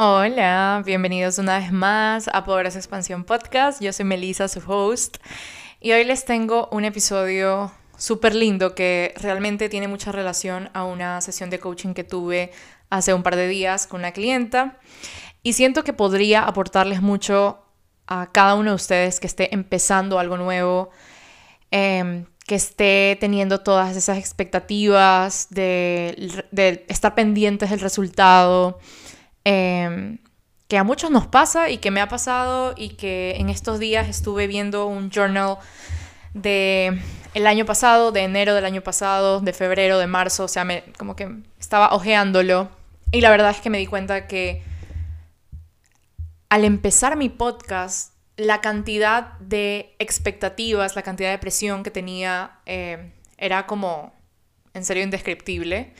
Hola, bienvenidos una vez más a Poderosa Expansión Podcast. Yo soy Melissa, su host, y hoy les tengo un episodio súper lindo que realmente tiene mucha relación a una sesión de coaching que tuve hace un par de días con una clienta y siento que podría aportarles mucho a cada uno de ustedes que esté empezando algo nuevo, em, que esté teniendo todas esas expectativas de, de estar pendientes del resultado Em, que a muchos nos pasa y que me ha pasado y que en estos días estuve viendo un journal de el año pasado, de enero del año pasado, de febrero, de marzo, o sea, me, como que estaba ojeándolo y la verdad es que me di cuenta que al empezar mi podcast, la cantidad de expectativas, la cantidad de presión que tenía eh, era como en serio indescriptible.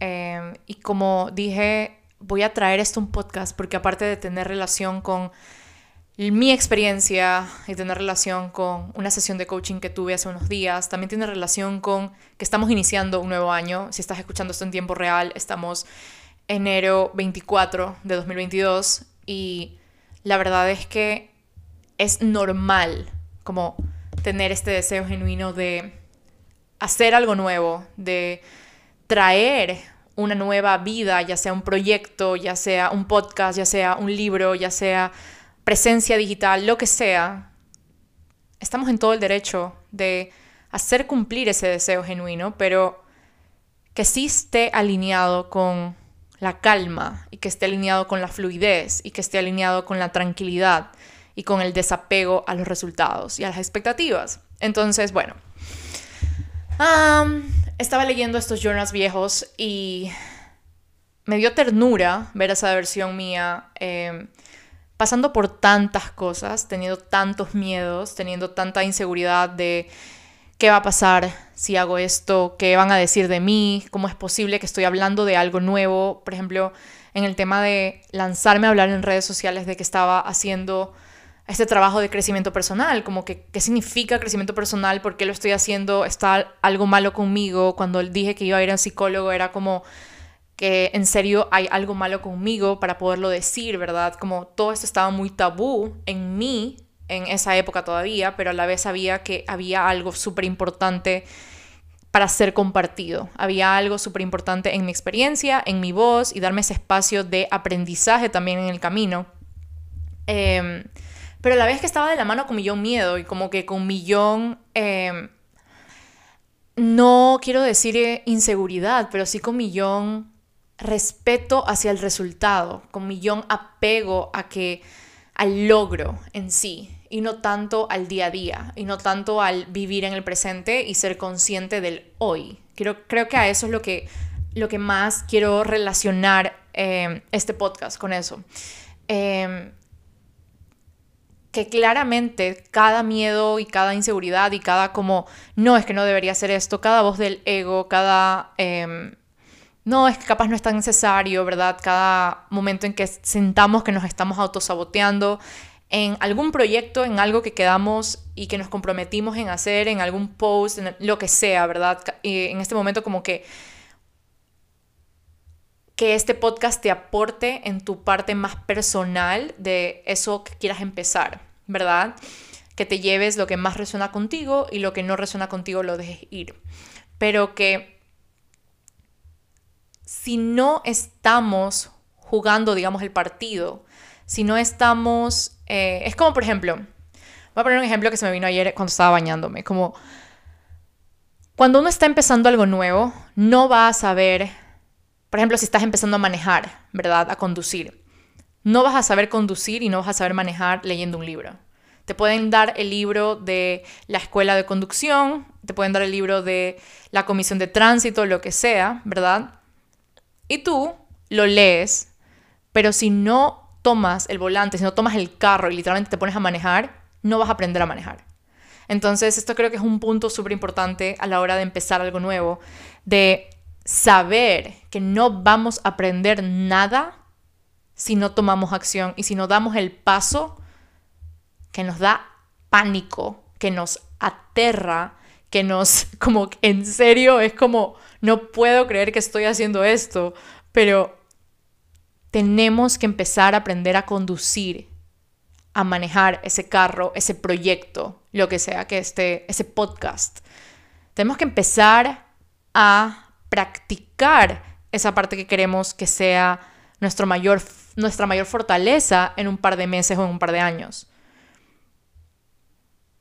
Em, y como dije voy a traer esto un podcast porque aparte de tener relación con mi experiencia y tener relación con una sesión de coaching que tuve hace unos días, también tiene relación con que estamos iniciando un nuevo año. Si estás escuchando esto en tiempo real, estamos enero 24 de 2022 y la verdad es que es normal como tener este deseo genuino de hacer algo nuevo, de traer una nueva vida, ya sea un proyecto, ya sea un podcast, ya sea un libro, ya sea presencia digital, lo que sea, estamos en todo el derecho de hacer cumplir ese deseo genuino, pero que sí esté alineado con la calma y que esté alineado con la fluidez y que esté alineado con la tranquilidad y con el desapego a los resultados y a las expectativas. Entonces, bueno, estaba leyendo estos journals viejos y me dio ternura ver esa versión mía em, pasando por tantas cosas, teniendo tantos miedos, teniendo tanta inseguridad de qué va a pasar si hago esto, qué van a decir de mí, cómo es posible que estoy hablando de algo nuevo, por ejemplo, en el tema de lanzarme a hablar en redes sociales de que estaba haciendo este trabajo de crecimiento personal, como que qué significa crecimiento personal, por qué lo estoy haciendo, está algo malo conmigo, cuando dije que iba a ir a un psicólogo era como que en serio hay algo malo conmigo para poderlo decir, ¿verdad? Como todo esto estaba muy tabú en mí en esa época todavía, pero a la vez sabía que había algo súper importante para ser compartido. Había algo súper importante en mi experiencia, en mi voz y darme ese espacio de aprendizaje también en el camino. Eh, pero la vez que estaba de la mano con millón miedo y como que con millón, em, no quiero decir eh, inseguridad, pero sí con millón respeto hacia el resultado, con millón apego a que al logro en sí y no tanto al día a día y no tanto al vivir en el presente y ser consciente del hoy. Creo, que a eso es lo que, lo que más quiero relacionar em, este podcast con eso. Eh, que claramente cada miedo y cada inseguridad y cada como, no, es que no debería hacer esto, cada voz del ego, cada, em, no, es que capaz no es tan necesario, ¿verdad? Cada momento en que sentamos que nos estamos autosaboteando en algún proyecto, en algo que quedamos y que nos comprometimos en hacer, en algún post, en lo que sea, ¿verdad? Y en este momento como que que este podcast te aporte en tu parte más personal de eso que quieras empezar, ¿verdad? Que te lleves lo que más resuena contigo y lo que no resuena contigo lo dejes ir. Pero que si no estamos jugando, digamos, el partido, si no estamos... Eh, es como, por ejemplo, voy a poner un ejemplo que se me vino ayer cuando estaba bañándome, como cuando uno está empezando algo nuevo, no va a saber por ejemplo, si estás empezando a manejar, ¿verdad? A conducir. No vas a saber conducir y no vas a saber manejar leyendo un libro. Te pueden dar el libro de la escuela de conducción, te pueden dar el libro de la comisión de tránsito, lo que sea, ¿verdad? Y tú lo lees, pero si no tomas el volante, si no tomas el carro y literalmente te pones a manejar, no vas a aprender a manejar. Entonces, esto creo que es un punto súper importante a la hora de empezar algo nuevo, de saber que no vamos a aprender nada si no tomamos acción y si no damos el paso que nos da pánico, que nos aterra, que nos, como en serio, es como, no puedo creer que estoy haciendo esto, pero tenemos que empezar a aprender a conducir, a manejar ese carro, ese proyecto, lo que sea que esté, ese podcast. Tenemos que empezar a practicar esa parte que queremos que sea nuestro mayor, nuestra mayor fortaleza en un par de meses o en un par de años.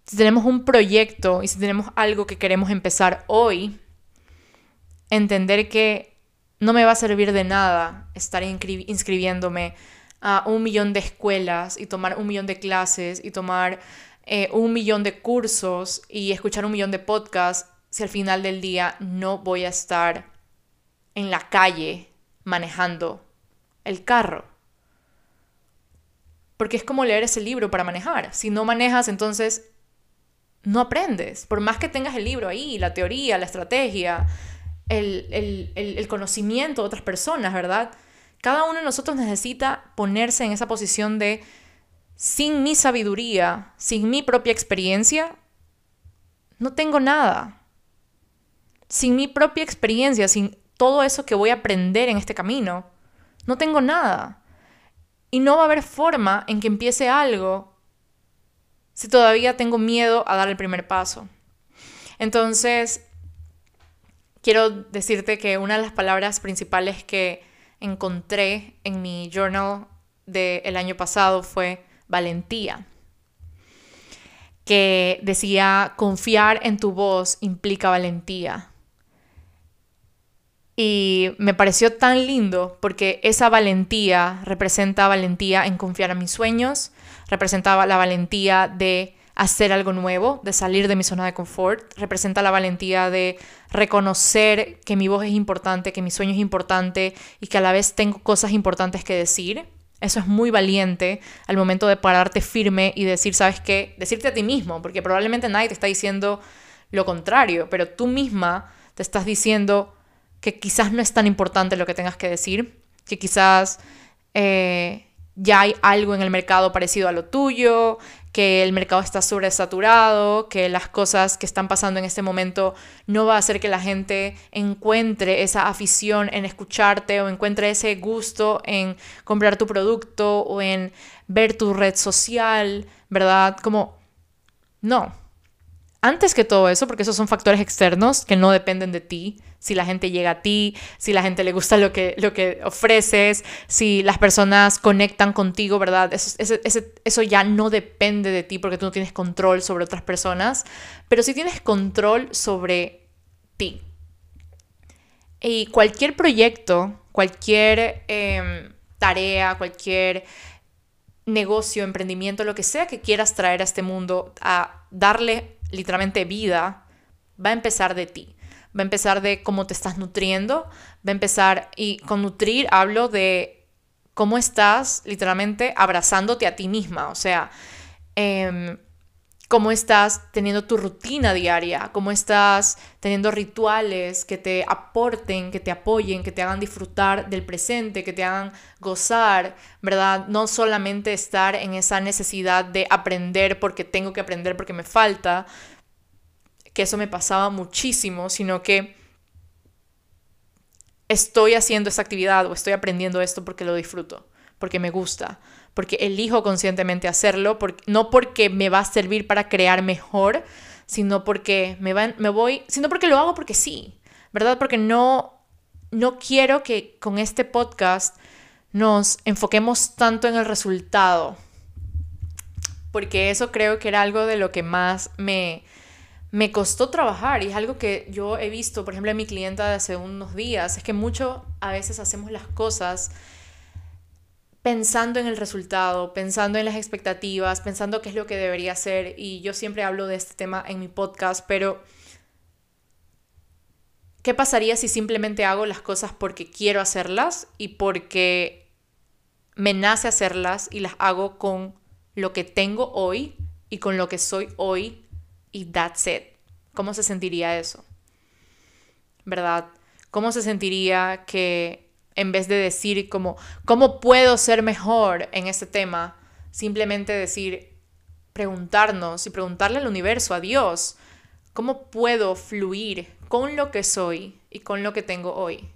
Si tenemos un proyecto y si tenemos algo que queremos empezar hoy, entender que no me va a servir de nada estar inscribiéndome a un millón de escuelas y tomar un millón de clases y tomar eh, un millón de cursos y escuchar un millón de podcasts si al final del día no voy a estar en la calle manejando el carro. Porque es como leer ese libro para manejar. Si no manejas, entonces no aprendes. Por más que tengas el libro ahí, la teoría, la estrategia, el, conocimiento de otras personas, ¿verdad? Cada uno de nosotros necesita ponerse en esa posición de, sin mi sabiduría, sin mi propia experiencia, no tengo nada. Sin mi propia experiencia, sin todo eso que voy a aprender en este camino, no tengo nada. Y no va a haber forma en que empiece algo si todavía tengo miedo a dar el primer paso. Entonces, quiero decirte que una de las palabras principales que encontré en mi journal del año pasado fue valentía, que decía confiar en tu voz implica valentía. Y me pareció tan lindo porque esa valentía representa valentía en confiar a mis sueños, representaba la valentía de hacer algo nuevo, de salir de mi zona de confort, representa la valentía de reconocer que mi voz es importante, que mi sueño es importante y que a la vez tengo cosas importantes que decir. Eso es muy valiente al momento de pararte firme y decir, ¿sabes qué? Decirte a ti mismo, porque probablemente nadie te está diciendo lo contrario, pero tú misma te estás diciendo que quizás no es tan importante lo que tengas que decir, que quizás eh, ya hay algo en el mercado parecido a lo tuyo, que el mercado está sobresaturado, que las cosas que están pasando en este momento no va a hacer que la gente encuentre esa afición en escucharte o encuentre ese gusto en comprar tu producto o en ver tu red social, ¿verdad? Como, no. Antes que todo eso, porque esos son factores externos que no dependen de ti, si la gente llega a ti, si la gente le gusta lo que, lo que ofreces, si las personas conectan contigo, ¿verdad? Eso, eso ya no depende de ti porque tú no tienes control sobre otras personas, pero sí tienes control sobre ti. Y cualquier proyecto, cualquier em, tarea, cualquier negocio, emprendimiento, lo que sea que quieras traer a este mundo, a darle literalmente vida, va a empezar de ti. Va a empezar de cómo te estás nutriendo, va a empezar, y con nutrir hablo de cómo estás literalmente abrazándote a ti misma, o sea, em, cómo estás teniendo tu rutina diaria, cómo estás teniendo rituales que te aporten, que te apoyen, que te hagan disfrutar del presente, que te hagan gozar, ¿verdad? No solamente estar en esa necesidad de aprender porque tengo que aprender porque me falta, que eso me pasaba muchísimo, sino que estoy haciendo esta actividad o estoy aprendiendo esto porque lo disfruto, porque me gusta, porque elijo conscientemente hacerlo, no porque me va a servir para crear mejor, sino porque me, me voy, sino porque lo hago porque sí, ¿verdad? Porque no, no quiero que con este podcast nos enfoquemos tanto en el resultado, porque eso creo que era algo de lo que más me, me costó trabajar y es algo que yo he visto, por ejemplo, en mi clienta de hace unos días, es que mucho a veces hacemos las cosas pensando en el resultado, pensando en las expectativas, pensando qué es lo que debería ser y yo siempre hablo de este tema en mi podcast, pero ¿qué pasaría si simplemente hago las cosas porque quiero hacerlas y porque me nace hacerlas y las hago con lo que tengo hoy y con lo que soy hoy y that's it. ¿Cómo se sentiría eso? ¿Verdad? ¿Cómo se sentiría que en vez de decir ¿cómo puedo ser mejor en este tema? Simplemente decir, preguntarnos y preguntarle al universo, a Dios, ¿cómo puedo fluir con lo que soy y con lo que tengo hoy?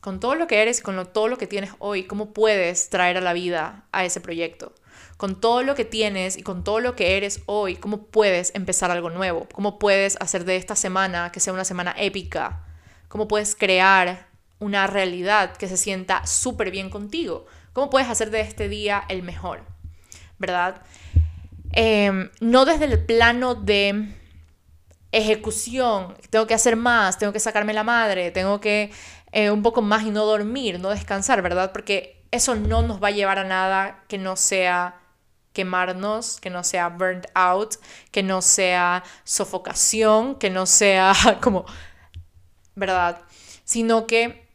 con todo lo que eres y con todo lo que tienes hoy, cómo puedes traer a la vida a ese proyecto. Con todo lo que tienes y con todo lo que eres hoy, cómo puedes empezar algo nuevo. Cómo puedes hacer de esta semana que sea una semana épica. Cómo puedes crear una realidad que se sienta súper bien contigo. Cómo puedes hacer de este día el mejor. ¿Verdad? Em, no desde el plano de ejecución, tengo que hacer más, tengo que sacarme la madre, tengo que eh, un poco más y no dormir, no descansar, ¿verdad? Porque eso no nos va a llevar a nada que no sea quemarnos, que no sea burnt out, que no sea sofocación, que no sea como, ¿verdad? Sino que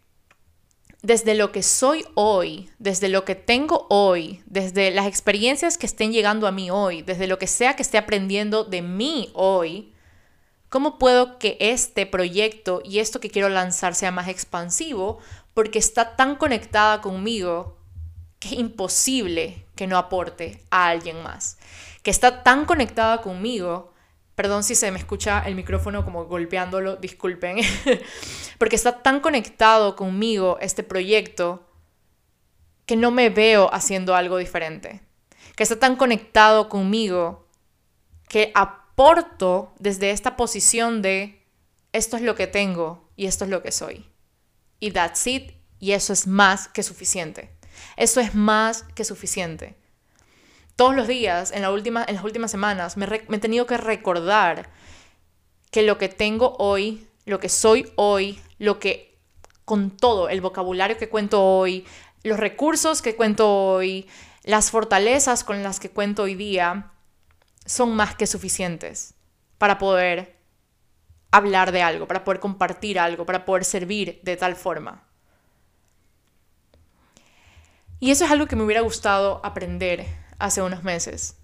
desde lo que soy hoy, desde lo que tengo hoy, desde las experiencias que estén llegando a mí hoy, desde lo que sea que esté aprendiendo de mí hoy, ¿cómo puedo que este proyecto y esto que quiero lanzar sea más expansivo? Porque está tan conectada conmigo que es imposible que no aporte a alguien más. Que está tan conectada conmigo Perdón si se me escucha el micrófono como golpeándolo, disculpen. Porque está tan conectado conmigo este proyecto que no me veo haciendo algo diferente. Que está tan conectado conmigo que aporto desde esta posición de esto es lo que tengo y esto es lo que soy. Y that's it. Y eso es más que suficiente. Eso es más que suficiente todos los días, en, las últimas semanas, me, he tenido que recordar que lo que tengo hoy, lo que soy hoy, lo que con todo el vocabulario que cuento hoy, los recursos que cuento hoy, las fortalezas con las que cuento hoy día, son más que suficientes para poder hablar de algo, para poder compartir algo, para poder servir de tal forma. Y eso es algo que me hubiera gustado aprender hace unos meses,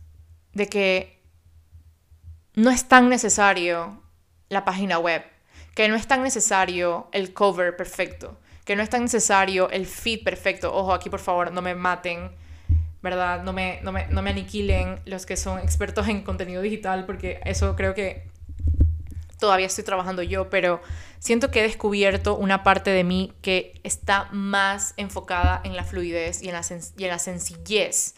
de que no es tan necesario la página web, que no es tan necesario el cover perfecto, que no es tan necesario el feed perfecto. Ojo, aquí por favor no me maten, ¿verdad? No me, no me, no me aniquilen los que son expertos en contenido digital, porque eso creo que todavía estoy trabajando yo, pero siento que he descubierto una parte de mí que está más enfocada en la fluidez y en la, y en la sencillez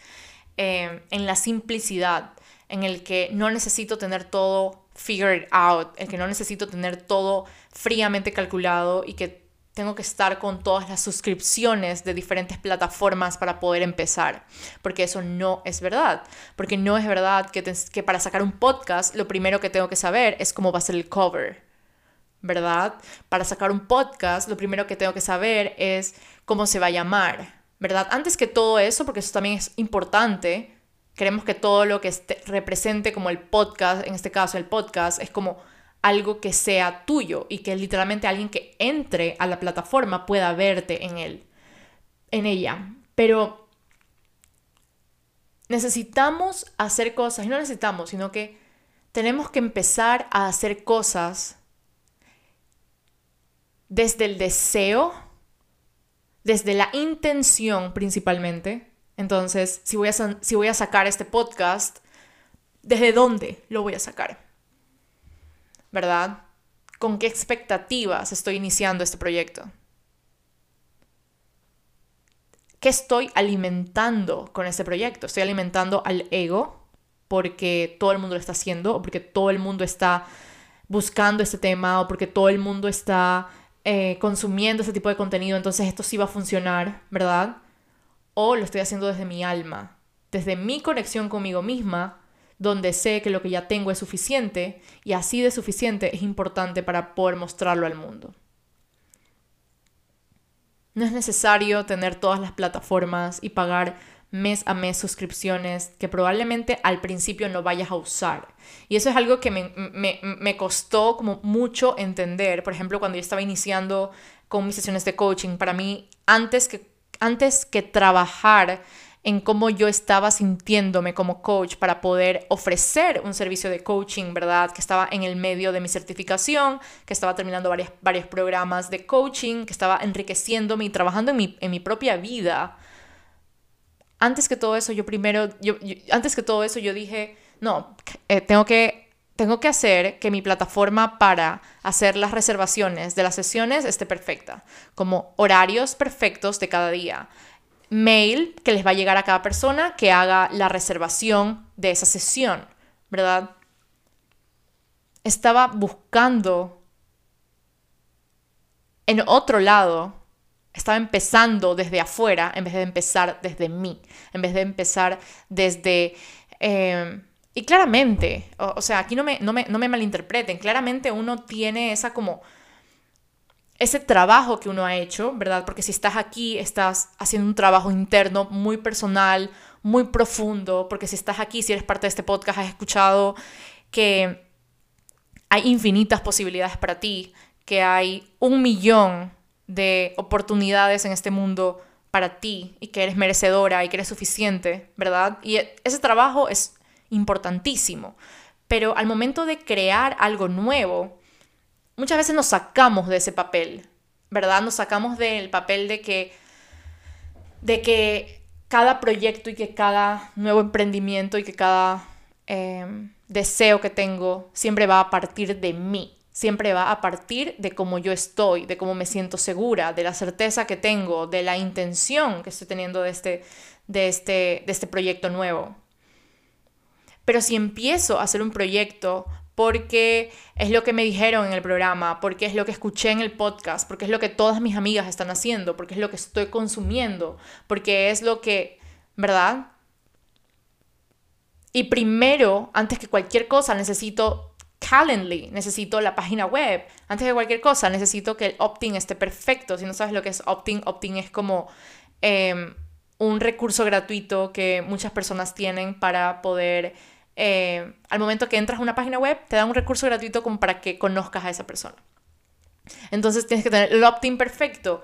Em, en la simplicidad, en el que no necesito tener todo figured out, en que no necesito tener todo fríamente calculado y que tengo que estar con todas las suscripciones de diferentes plataformas para poder empezar, porque eso no es verdad, porque no es verdad que, que para sacar un podcast lo primero que tengo que saber es cómo va a ser el cover, ¿verdad? Para sacar un podcast lo primero que tengo que saber es cómo se va a llamar, ¿verdad? Antes que todo eso, porque eso también es importante, queremos que todo lo que represente como el podcast, en este caso el podcast, es como algo que sea tuyo y que literalmente alguien que entre a la plataforma pueda verte en él, en ella. Pero necesitamos hacer cosas, y no necesitamos, sino que tenemos que empezar a hacer cosas desde el deseo desde la intención principalmente. Entonces, si voy, a, si voy a sacar este podcast, ¿desde dónde lo voy a sacar? ¿Verdad? ¿Con qué expectativas estoy iniciando este proyecto? ¿Qué estoy alimentando con este proyecto? ¿Estoy alimentando al ego porque todo el mundo lo está haciendo o porque todo el mundo está buscando este tema o porque todo el mundo está eh, consumiendo ese tipo de contenido, entonces esto sí va a funcionar, ¿verdad? O lo estoy haciendo desde mi alma, desde mi conexión conmigo misma, donde sé que lo que ya tengo es suficiente y así de suficiente es importante para poder mostrarlo al mundo. No es necesario tener todas las plataformas y pagar mes a mes suscripciones que probablemente al principio no vayas a usar. Y eso es algo que me, me, me, costó como mucho entender. Por ejemplo, cuando yo estaba iniciando con mis sesiones de coaching, para mí, antes que, antes que trabajar en cómo yo estaba sintiéndome como coach para poder ofrecer un servicio de coaching, ¿verdad? Que estaba en el medio de mi certificación, que estaba terminando varios, varios programas de coaching, que estaba enriqueciéndome y trabajando en mi, en mi propia vida antes que todo eso, yo primero, yo, antes que todo eso, yo dije, no, eh, tengo que tengo que hacer que mi plataforma para hacer las reservaciones de las sesiones esté perfecta, como horarios perfectos de cada día, mail que les va a llegar a cada persona que haga la reservación de esa sesión, ¿verdad? Estaba buscando en otro lado, estaba empezando desde afuera en vez de empezar desde mí, en vez de empezar desde... Eh, y claramente, o, sea, aquí no me, no, me, no me malinterpreten, claramente uno tiene esa como ese trabajo que uno ha hecho, ¿verdad? Porque si estás aquí, estás haciendo un trabajo interno muy personal, muy profundo, porque si estás aquí, si eres parte de este podcast, has escuchado que hay infinitas posibilidades para ti, que hay un millón de oportunidades en este mundo para ti y que eres merecedora y que eres suficiente, ¿verdad? Y ese trabajo es importantísimo. Pero al momento de crear algo nuevo, muchas veces nos sacamos de ese papel, ¿verdad? Nos sacamos del papel de que, de que cada proyecto y que cada nuevo emprendimiento y que cada em, deseo que tengo siempre va a partir de mí, siempre va a partir de cómo yo estoy, de cómo me siento segura, de la certeza que tengo, de la intención que estoy teniendo de este, de este, de este proyecto nuevo. Pero si empiezo a hacer un proyecto porque es lo que me dijeron en el programa, porque es lo que escuché en el podcast, porque es lo que todas mis amigas están haciendo, porque es lo que estoy consumiendo, porque es lo que, ¿verdad? Y primero, antes que cualquier cosa, necesito Calendly, necesito la página web. Antes de cualquier cosa, necesito que el opt-in esté perfecto. Si no sabes lo que es opt-in, opt-in es como em, un recurso gratuito que muchas personas tienen para poder eh, al momento que entras a una página web, te da un recurso gratuito como para que conozcas a esa persona. Entonces tienes que tener el opt-in perfecto.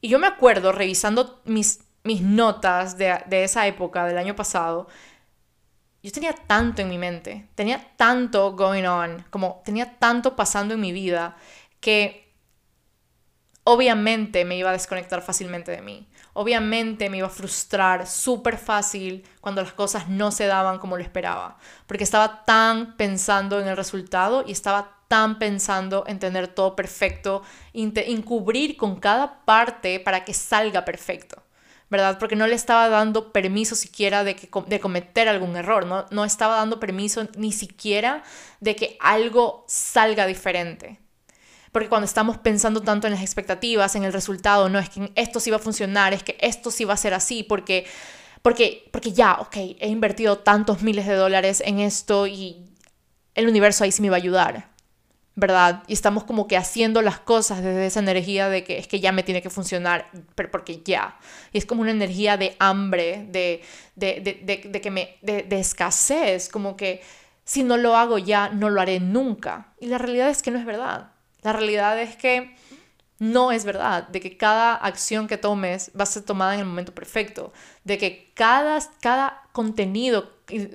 Y yo me acuerdo, revisando mis, mis notas de, de esa época, del año pasado, yo tenía tanto en mi mente, tenía tanto going on, como tenía tanto pasando en mi vida, que obviamente me iba a desconectar fácilmente de mí. Obviamente me iba a frustrar súper fácil cuando las cosas no se daban como lo esperaba, porque estaba tan pensando en el resultado y estaba tan pensando en tener todo perfecto, encubrir con cada parte para que salga perfecto. ¿Verdad? Porque no le estaba dando permiso siquiera de, que, de cometer algún error, ¿no? no estaba dando permiso ni siquiera de que algo salga diferente. Porque cuando estamos pensando tanto en las expectativas, en el resultado, no es que esto sí va a funcionar, es que esto sí va a ser así, porque, porque, porque ya, ok, he invertido tantos miles de dólares en esto y el universo ahí sí me va a ayudar, ¿verdad? Y estamos como que haciendo las cosas desde esa energía de que es que ya me tiene que funcionar, pero porque ya. Y es como una energía de hambre, de, de, de, de que me, de, escasez, como que si no lo hago ya, no lo haré nunca. Y la realidad es que no es verdad. La realidad es que no es verdad, de que cada acción que tomes va a ser tomada en el momento perfecto, de que cada, cada contenido,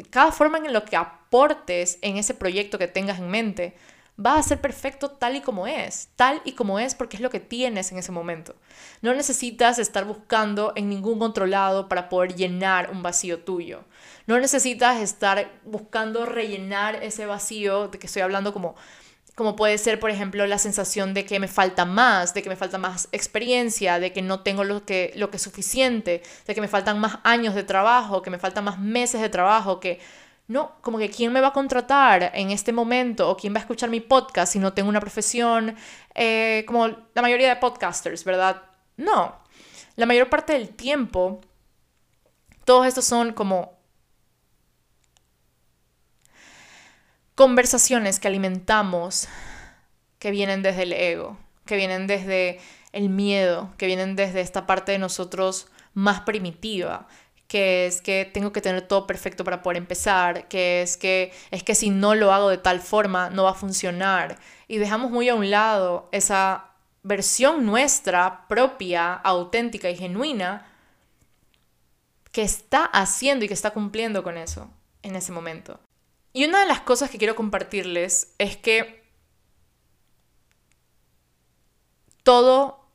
cada forma en lo que aportes en ese proyecto que tengas en mente, va a ser perfecto tal y como es, tal y como es porque es lo que tienes en ese momento. No necesitas estar buscando en ningún otro lado para poder llenar un vacío tuyo. No necesitas estar buscando rellenar ese vacío de que estoy hablando como como puede ser, por ejemplo, la sensación de que me falta más, de que me falta más experiencia, de que no tengo lo que, lo que es suficiente, de que me faltan más años de trabajo, que me faltan más meses de trabajo, que no, como que quién me va a contratar en este momento o quién va a escuchar mi podcast si no tengo una profesión, eh, como la mayoría de podcasters, ¿verdad? No, la mayor parte del tiempo, todos estos son como conversaciones que alimentamos que vienen desde el ego, que vienen desde el miedo, que vienen desde esta parte de nosotros más primitiva, que es que tengo que tener todo perfecto para poder empezar, que es que es que si no lo hago de tal forma no va a funcionar y dejamos muy a un lado esa versión nuestra propia, auténtica y genuina que está haciendo y que está cumpliendo con eso en ese momento. Y una de las cosas que quiero compartirles es que todo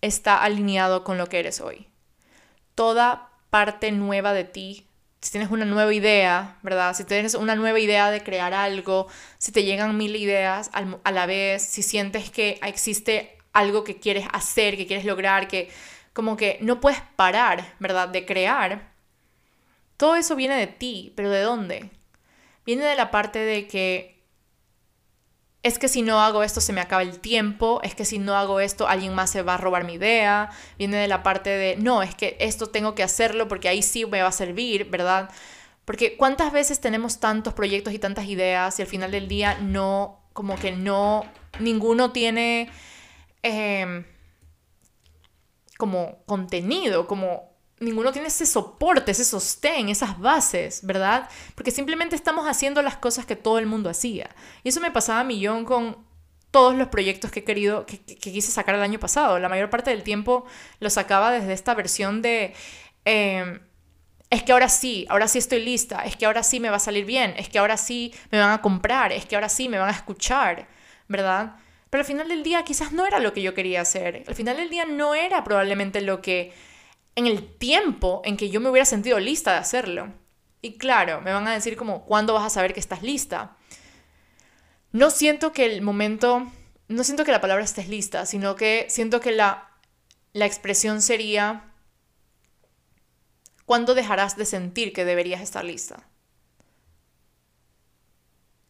está alineado con lo que eres hoy. Toda parte nueva de ti si tienes una nueva idea, ¿verdad? Si tienes una nueva idea de crear algo, si te llegan mil ideas a la vez, si sientes que existe algo que quieres hacer, que quieres lograr, que como que no puedes parar, ¿verdad? De crear. Todo eso viene de ti, pero ¿de dónde? Viene de la parte de que es que si no hago esto se me acaba el tiempo, es que si no hago esto alguien más se va a robar mi idea, viene de la parte de, no, es que esto tengo que hacerlo porque ahí sí me va a servir, ¿verdad? Porque cuántas veces tenemos tantos proyectos y tantas ideas y al final del día no, como que no, ninguno tiene em, como contenido, como ninguno tiene ese soporte, ese sostén, esas bases, ¿verdad? Porque simplemente estamos haciendo las cosas que todo el mundo hacía. Y eso me pasaba a millón con todos los proyectos que he querido, que, quise sacar el año pasado. La mayor parte del tiempo lo sacaba desde esta versión de... Em, es que ahora sí, ahora sí estoy lista, es que ahora sí me va a salir bien, es que ahora sí me van a comprar, es que ahora sí me van a escuchar, ¿verdad? Pero al final del día quizás no era lo que yo quería hacer. Al final del día no era probablemente lo que en el tiempo en que yo me hubiera sentido lista de hacerlo. Y claro, me van a decir como, ¿cuándo vas a saber que estás lista? No siento que el momento, no siento que la palabra estés lista, sino que siento que la, la expresión sería, ¿cuándo dejarás de sentir que deberías estar lista?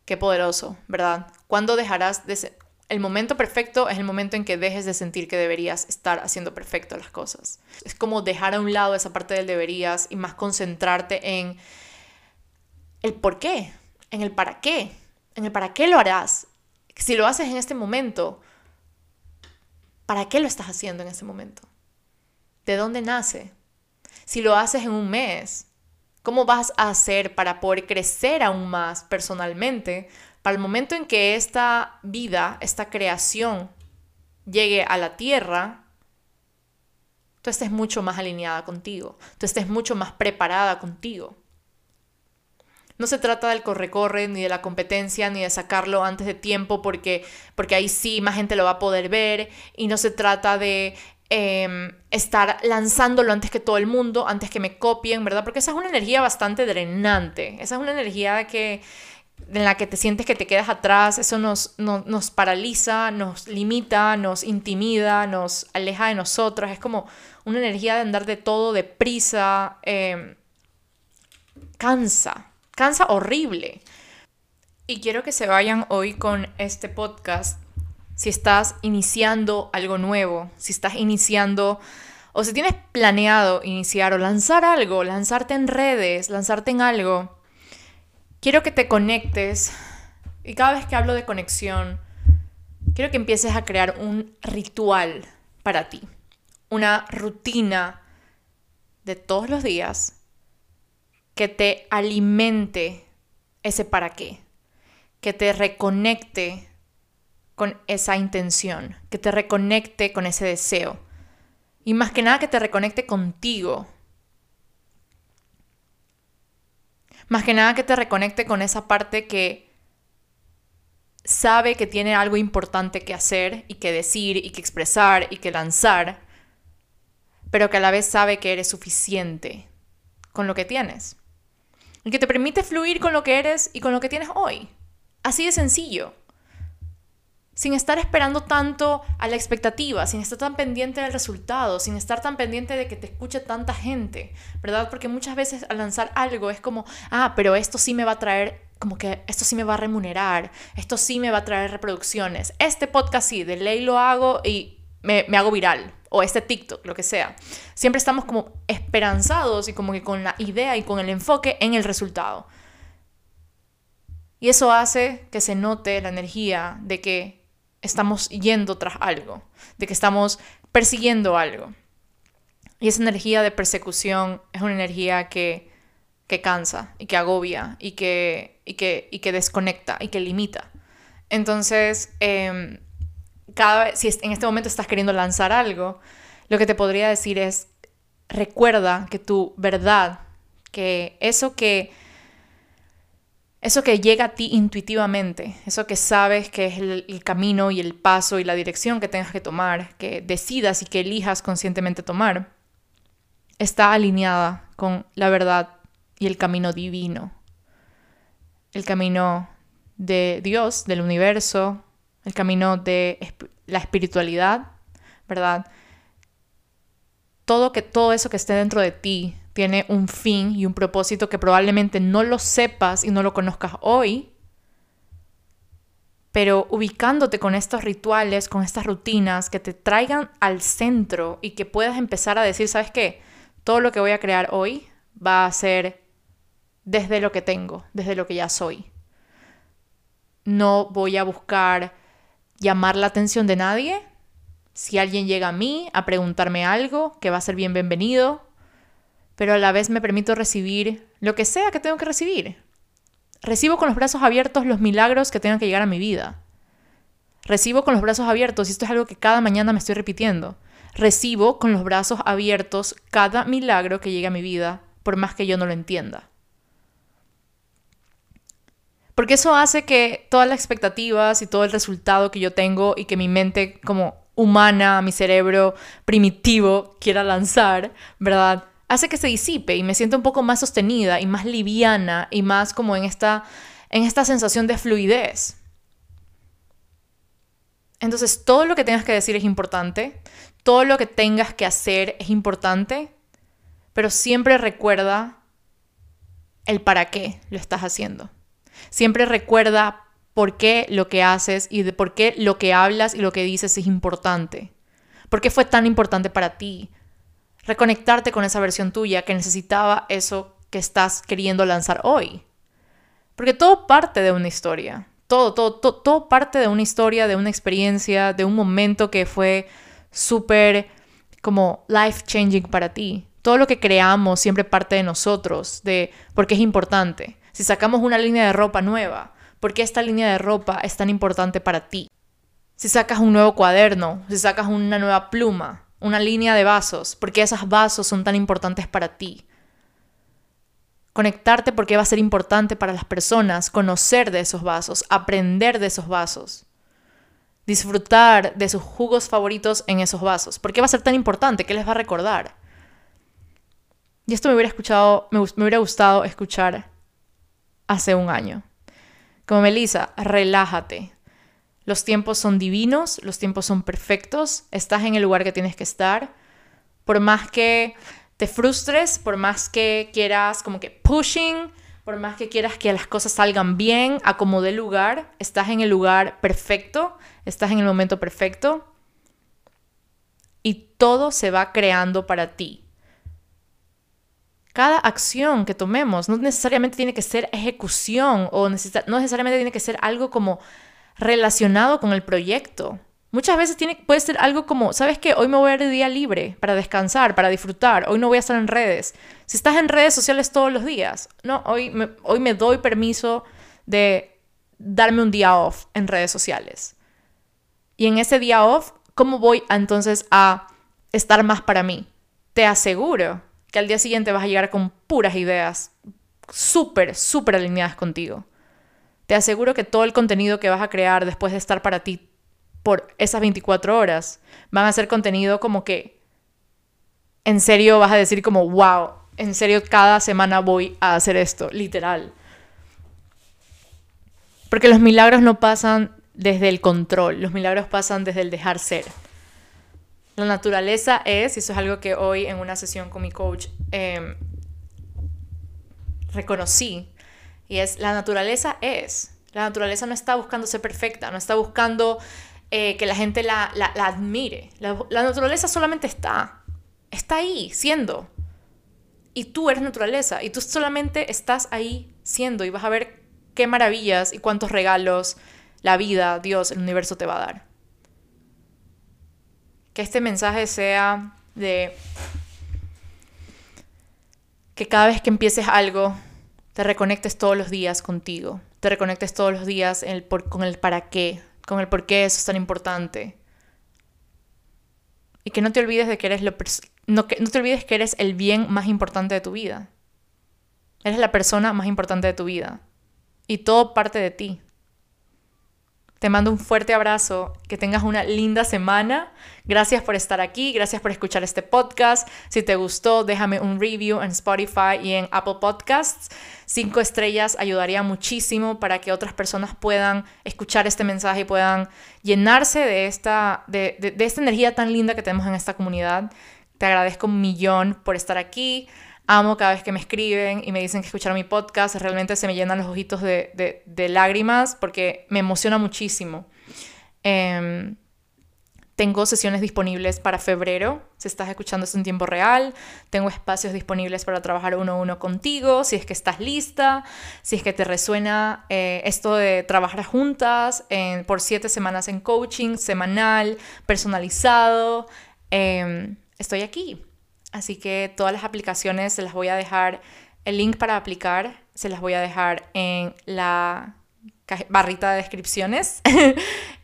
Qué poderoso, ¿verdad? ¿Cuándo dejarás de, el momento perfecto es el momento en que dejes de sentir que deberías estar haciendo perfecto las cosas. Es como dejar a un lado esa parte del deberías y más concentrarte en el por qué, en el para qué, en el para qué lo harás. Si lo haces en este momento, ¿para qué lo estás haciendo en este momento? ¿De dónde nace? Si lo haces en un mes, ¿cómo vas a hacer para poder crecer aún más personalmente para el momento en que esta vida, esta creación llegue a la tierra, tú estés mucho más alineada contigo, tú estés mucho más preparada contigo. No se trata del corre-corre, ni de la competencia, ni de sacarlo antes de tiempo, porque, porque ahí sí más gente lo va a poder ver. Y no se trata de em, estar lanzándolo antes que todo el mundo, antes que me copien, ¿verdad? Porque esa es una energía bastante drenante. Esa es una energía que, en la que te sientes que te quedas atrás, eso nos, nos paraliza, nos limita, nos intimida, nos aleja de nosotros. Es como una energía de andar de todo deprisa. Eh, cansa, cansa horrible. Y quiero que se vayan hoy con este podcast si estás iniciando algo nuevo, si estás iniciando o si tienes planeado iniciar o lanzar algo, lanzarte en redes, lanzarte en algo quiero que te conectes y cada vez que hablo de conexión, quiero que empieces a crear un ritual para ti, una rutina de todos los días que te alimente ese para qué, que te reconecte con esa intención, que te reconecte con ese deseo. Y más que nada que te reconecte contigo, Más que nada que te reconecte con esa parte que sabe que tiene algo importante que hacer y que decir y que expresar y que lanzar, pero que a la vez sabe que eres suficiente con lo que tienes. Y que te permite fluir con lo que eres y con lo que tienes hoy. Así de sencillo sin estar esperando tanto a la expectativa, sin estar tan pendiente del resultado, sin estar tan pendiente de que te escuche tanta gente, ¿verdad? Porque muchas veces al lanzar algo es como, ah, pero esto sí me va a traer, como que esto sí me va a remunerar, esto sí me va a traer reproducciones, este podcast sí, de ley lo hago y me, me hago viral, o este TikTok, lo que sea. Siempre estamos como esperanzados y como que con la idea y con el enfoque en el resultado. Y eso hace que se note la energía de que estamos yendo tras algo, de que estamos persiguiendo algo. Y esa energía de persecución es una energía que, que cansa y que agobia y que, y que, y que desconecta y que limita. Entonces, em, cada vez, si en este momento estás queriendo lanzar algo, lo que te podría decir es, recuerda que tu verdad, que eso que eso que llega a ti intuitivamente, eso que sabes que es el, camino y el paso y la dirección que tengas que tomar, que decidas y que elijas conscientemente tomar, está alineada con la verdad y el camino divino. El camino de Dios, del universo, el camino de la espiritualidad, ¿verdad? Todo, que, todo eso que esté dentro de ti tiene un fin y un propósito que probablemente no lo sepas y no lo conozcas hoy, pero ubicándote con estos rituales, con estas rutinas que te traigan al centro y que puedas empezar a decir, ¿sabes qué? Todo lo que voy a crear hoy va a ser desde lo que tengo, desde lo que ya soy. No voy a buscar llamar la atención de nadie. Si alguien llega a mí a preguntarme algo, que va a ser bien bienvenido, pero a la vez me permito recibir lo que sea que tengo que recibir. Recibo con los brazos abiertos los milagros que tengan que llegar a mi vida. Recibo con los brazos abiertos, y esto es algo que cada mañana me estoy repitiendo. Recibo con los brazos abiertos cada milagro que llegue a mi vida, por más que yo no lo entienda. Porque eso hace que todas las expectativas y todo el resultado que yo tengo y que mi mente como humana, mi cerebro primitivo quiera lanzar, ¿verdad? Hace que se disipe y me siento un poco más sostenida y más liviana y más como en esta, en esta sensación de fluidez. Entonces, todo lo que tengas que decir es importante, todo lo que tengas que hacer es importante, pero siempre recuerda el para qué lo estás haciendo. Siempre recuerda por qué lo que haces y de por qué lo que hablas y lo que dices es importante. ¿Por qué fue tan importante para ti? Reconectarte con esa versión tuya que necesitaba eso que estás queriendo lanzar hoy. Porque todo parte de una historia. Todo, todo, todo, parte de una historia, de una experiencia, de un momento que fue súper como life changing para ti. Todo lo que creamos siempre parte de nosotros, de porque es importante. Si sacamos una línea de ropa nueva, ¿por qué esta línea de ropa es tan importante para ti? Si sacas un nuevo cuaderno, si sacas una nueva pluma, una línea de vasos, porque esos vasos son tan importantes para ti. Conectarte porque va a ser importante para las personas, conocer de esos vasos, aprender de esos vasos, disfrutar de sus jugos favoritos en esos vasos. ¿Por qué va a ser tan importante? ¿Qué les va a recordar? Y esto me hubiera escuchado, me, me hubiera gustado escuchar hace un año. Como Melissa, relájate, los tiempos son divinos, los tiempos son perfectos, estás en el lugar que tienes que estar. Por más que te frustres, por más que quieras como que pushing, por más que quieras que las cosas salgan bien, acomode el lugar, estás en el lugar perfecto, estás en el momento perfecto y todo se va creando para ti. Cada acción que tomemos no necesariamente tiene que ser ejecución o no necesariamente tiene que ser algo como relacionado con el proyecto. Muchas veces tiene, puede ser algo como, ¿sabes qué? Hoy me voy a dar el día libre para descansar, para disfrutar. Hoy no voy a estar en redes. Si estás en redes sociales todos los días, no, hoy me, hoy me doy permiso de darme un día off en redes sociales. Y en ese día off, ¿cómo voy entonces a estar más para mí? Te aseguro que al día siguiente vas a llegar con puras ideas súper, súper alineadas contigo. Te aseguro que todo el contenido que vas a crear después de estar para ti por esas 24 horas van a ser contenido como que en serio vas a decir como, wow, en serio cada semana voy a hacer esto, literal. Porque los milagros no pasan desde el control, los milagros pasan desde el dejar ser. La naturaleza es, y eso es algo que hoy en una sesión con mi coach em, reconocí, y es, la naturaleza es. La naturaleza no está buscando ser perfecta, no está buscando eh, que la gente la, admire. La, la naturaleza solamente está. Está ahí, siendo. Y tú eres naturaleza. Y tú solamente estás ahí siendo. Y vas a ver qué maravillas y cuántos regalos la vida, Dios, el universo te va a dar. Que este mensaje sea de que cada vez que empieces algo, te reconectes todos los días contigo, te reconectes todos los días con el para qué, con el por qué eso es tan importante. Y que no te olvides de que eres lo que, no te olvides que eres el bien más importante de tu vida. Eres la persona más importante de tu vida. Y todo parte de ti. Te mando un fuerte abrazo, que tengas una linda semana. Gracias por estar aquí, gracias por escuchar este podcast. Si te gustó, déjame un review en Spotify y en Apple Podcasts. Cinco estrellas ayudaría muchísimo para que otras personas puedan escuchar este mensaje y puedan llenarse de esta, de, de esta energía tan linda que tenemos en esta comunidad. Te agradezco un millón por estar aquí. Amo cada vez que me escriben y me dicen que escucharon mi podcast. Realmente se me llenan los ojitos de, lágrimas porque me emociona muchísimo. Em, tengo sesiones disponibles para febrero, si estás escuchando esto en tiempo real. Tengo espacios disponibles para trabajar uno a uno contigo, si es que estás lista, si es que te resuena eh, esto de trabajar juntas por siete semanas en coaching, semanal, personalizado. Em, estoy aquí. Así que todas las aplicaciones se las voy a dejar, el link para aplicar se las voy a dejar en la barrita de descripciones.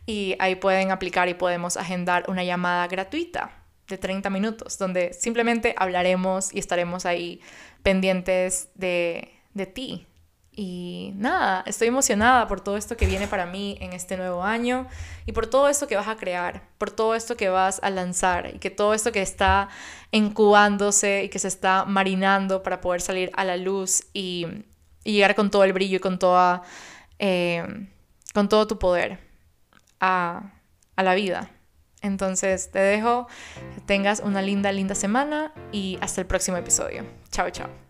Y ahí pueden aplicar y podemos agendar una llamada gratuita de 30 minutos donde simplemente hablaremos y estaremos ahí pendientes de, de ti, y nada, estoy emocionada por todo esto que viene para mí en este nuevo año y por todo esto que vas a crear, por todo esto que vas a lanzar y que todo esto que está incubándose y que se está marinando para poder salir a la luz y, llegar con todo el brillo y con, toda, eh, con todo tu poder a, a la vida. Entonces te dejo, tengas una linda, linda semana y hasta el próximo episodio. Chao, chao.